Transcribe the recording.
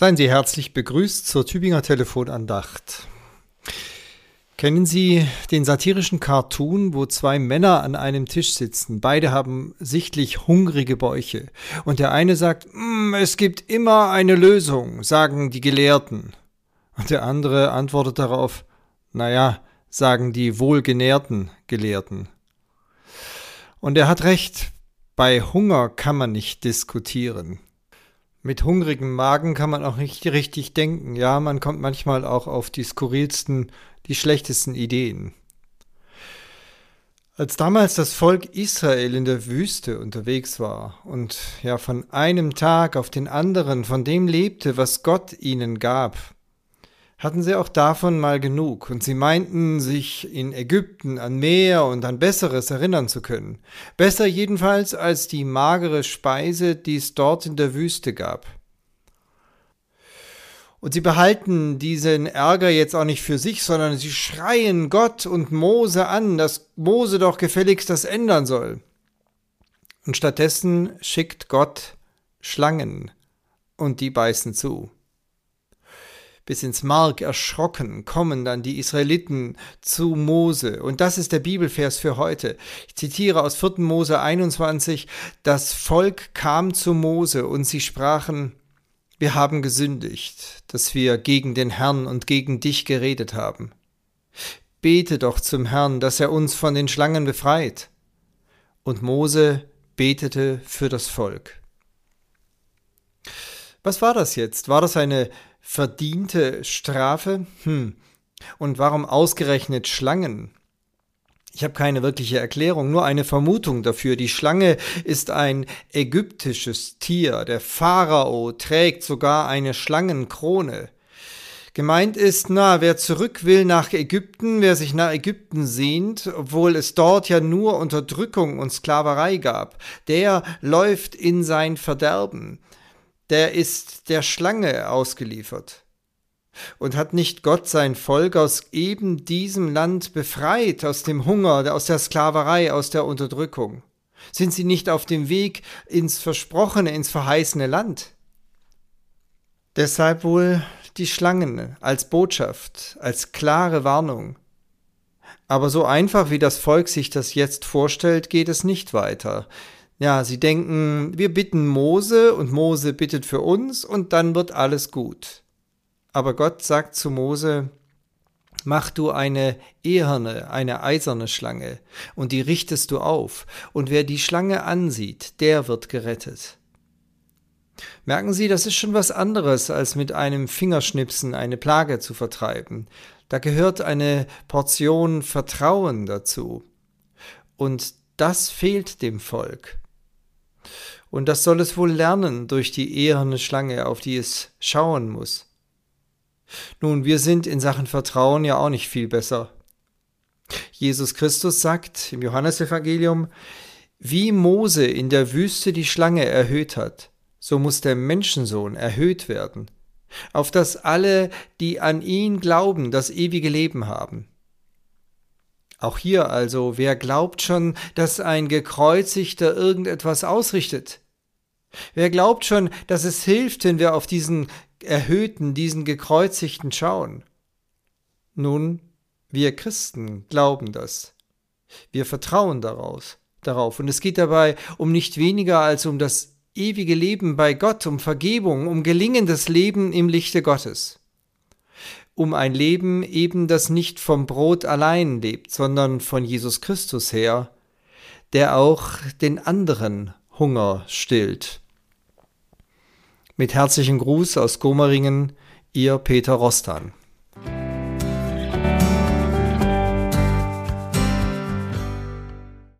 Seien Sie herzlich begrüßt zur Tübinger Telefonandacht. Kennen Sie den satirischen Cartoon, wo zwei Männer an einem Tisch sitzen? Beide haben sichtlich hungrige Bäuche. Und der eine sagt, mm, es gibt immer eine Lösung, sagen die Gelehrten. Und der andere antwortet darauf, naja, sagen die wohlgenährten Gelehrten. Und er hat recht, bei Hunger kann man nicht diskutieren. Mit hungrigem Magen kann man auch nicht richtig denken. Ja, man kommt manchmal auch auf die skurrilsten, die schlechtesten Ideen. Als damals das Volk Israel in der Wüste unterwegs war und ja von einem Tag auf den anderen von dem lebte, was Gott ihnen gab, hatten sie auch davon mal genug, und sie meinten, sich in Ägypten an mehr und an Besseres erinnern zu können. Besser jedenfalls als die magere Speise, die es dort in der Wüste gab. Und sie behalten diesen Ärger jetzt auch nicht für sich, sondern sie schreien Gott und Mose an, dass Mose doch gefälligst das ändern soll. Und stattdessen schickt Gott Schlangen und die beißen zu bis ins Mark erschrocken, kommen dann die Israeliten zu Mose. Und das ist der Bibelvers für heute. Ich zitiere aus 4. Mose 21, das Volk kam zu Mose und sie sprachen, wir haben gesündigt, dass wir gegen den Herrn und gegen dich geredet haben. Bete doch zum Herrn, dass er uns von den Schlangen befreit. Und Mose betete für das Volk. Was war das jetzt? War das eine verdiente Strafe? Hm. Und warum ausgerechnet Schlangen? Ich habe keine wirkliche Erklärung, nur eine Vermutung dafür. Die Schlange ist ein ägyptisches Tier. Der Pharao trägt sogar eine Schlangenkrone. Gemeint ist, na, wer zurück will nach Ägypten, wer sich nach Ägypten sehnt, obwohl es dort ja nur Unterdrückung und Sklaverei gab, der läuft in sein Verderben der ist der Schlange ausgeliefert. Und hat nicht Gott sein Volk aus eben diesem Land befreit, aus dem Hunger, aus der Sklaverei, aus der Unterdrückung? Sind sie nicht auf dem Weg ins versprochene, ins verheißene Land? Deshalb wohl die Schlangen als Botschaft, als klare Warnung. Aber so einfach wie das Volk sich das jetzt vorstellt, geht es nicht weiter. Ja, sie denken, wir bitten Mose und Mose bittet für uns und dann wird alles gut. Aber Gott sagt zu Mose, mach du eine eherne, eine eiserne Schlange und die richtest du auf und wer die Schlange ansieht, der wird gerettet. Merken Sie, das ist schon was anderes, als mit einem Fingerschnipsen eine Plage zu vertreiben. Da gehört eine Portion Vertrauen dazu. Und das fehlt dem Volk. Und das soll es wohl lernen durch die eherne Schlange, auf die es schauen muss. Nun, wir sind in Sachen Vertrauen ja auch nicht viel besser. Jesus Christus sagt im Johannesevangelium, wie Mose in der Wüste die Schlange erhöht hat, so muss der Menschensohn erhöht werden, auf dass alle, die an ihn glauben, das ewige Leben haben. Auch hier also, wer glaubt schon, dass ein Gekreuzigter irgendetwas ausrichtet? Wer glaubt schon, dass es hilft, wenn wir auf diesen Erhöhten, diesen Gekreuzigten schauen? Nun, wir Christen glauben das. Wir vertrauen daraus, darauf. Und es geht dabei um nicht weniger als um das ewige Leben bei Gott, um Vergebung, um gelingendes Leben im Lichte Gottes um ein Leben eben, das nicht vom Brot allein lebt, sondern von Jesus Christus her, der auch den anderen Hunger stillt. Mit herzlichem Gruß aus Gomeringen, Ihr Peter Rostan.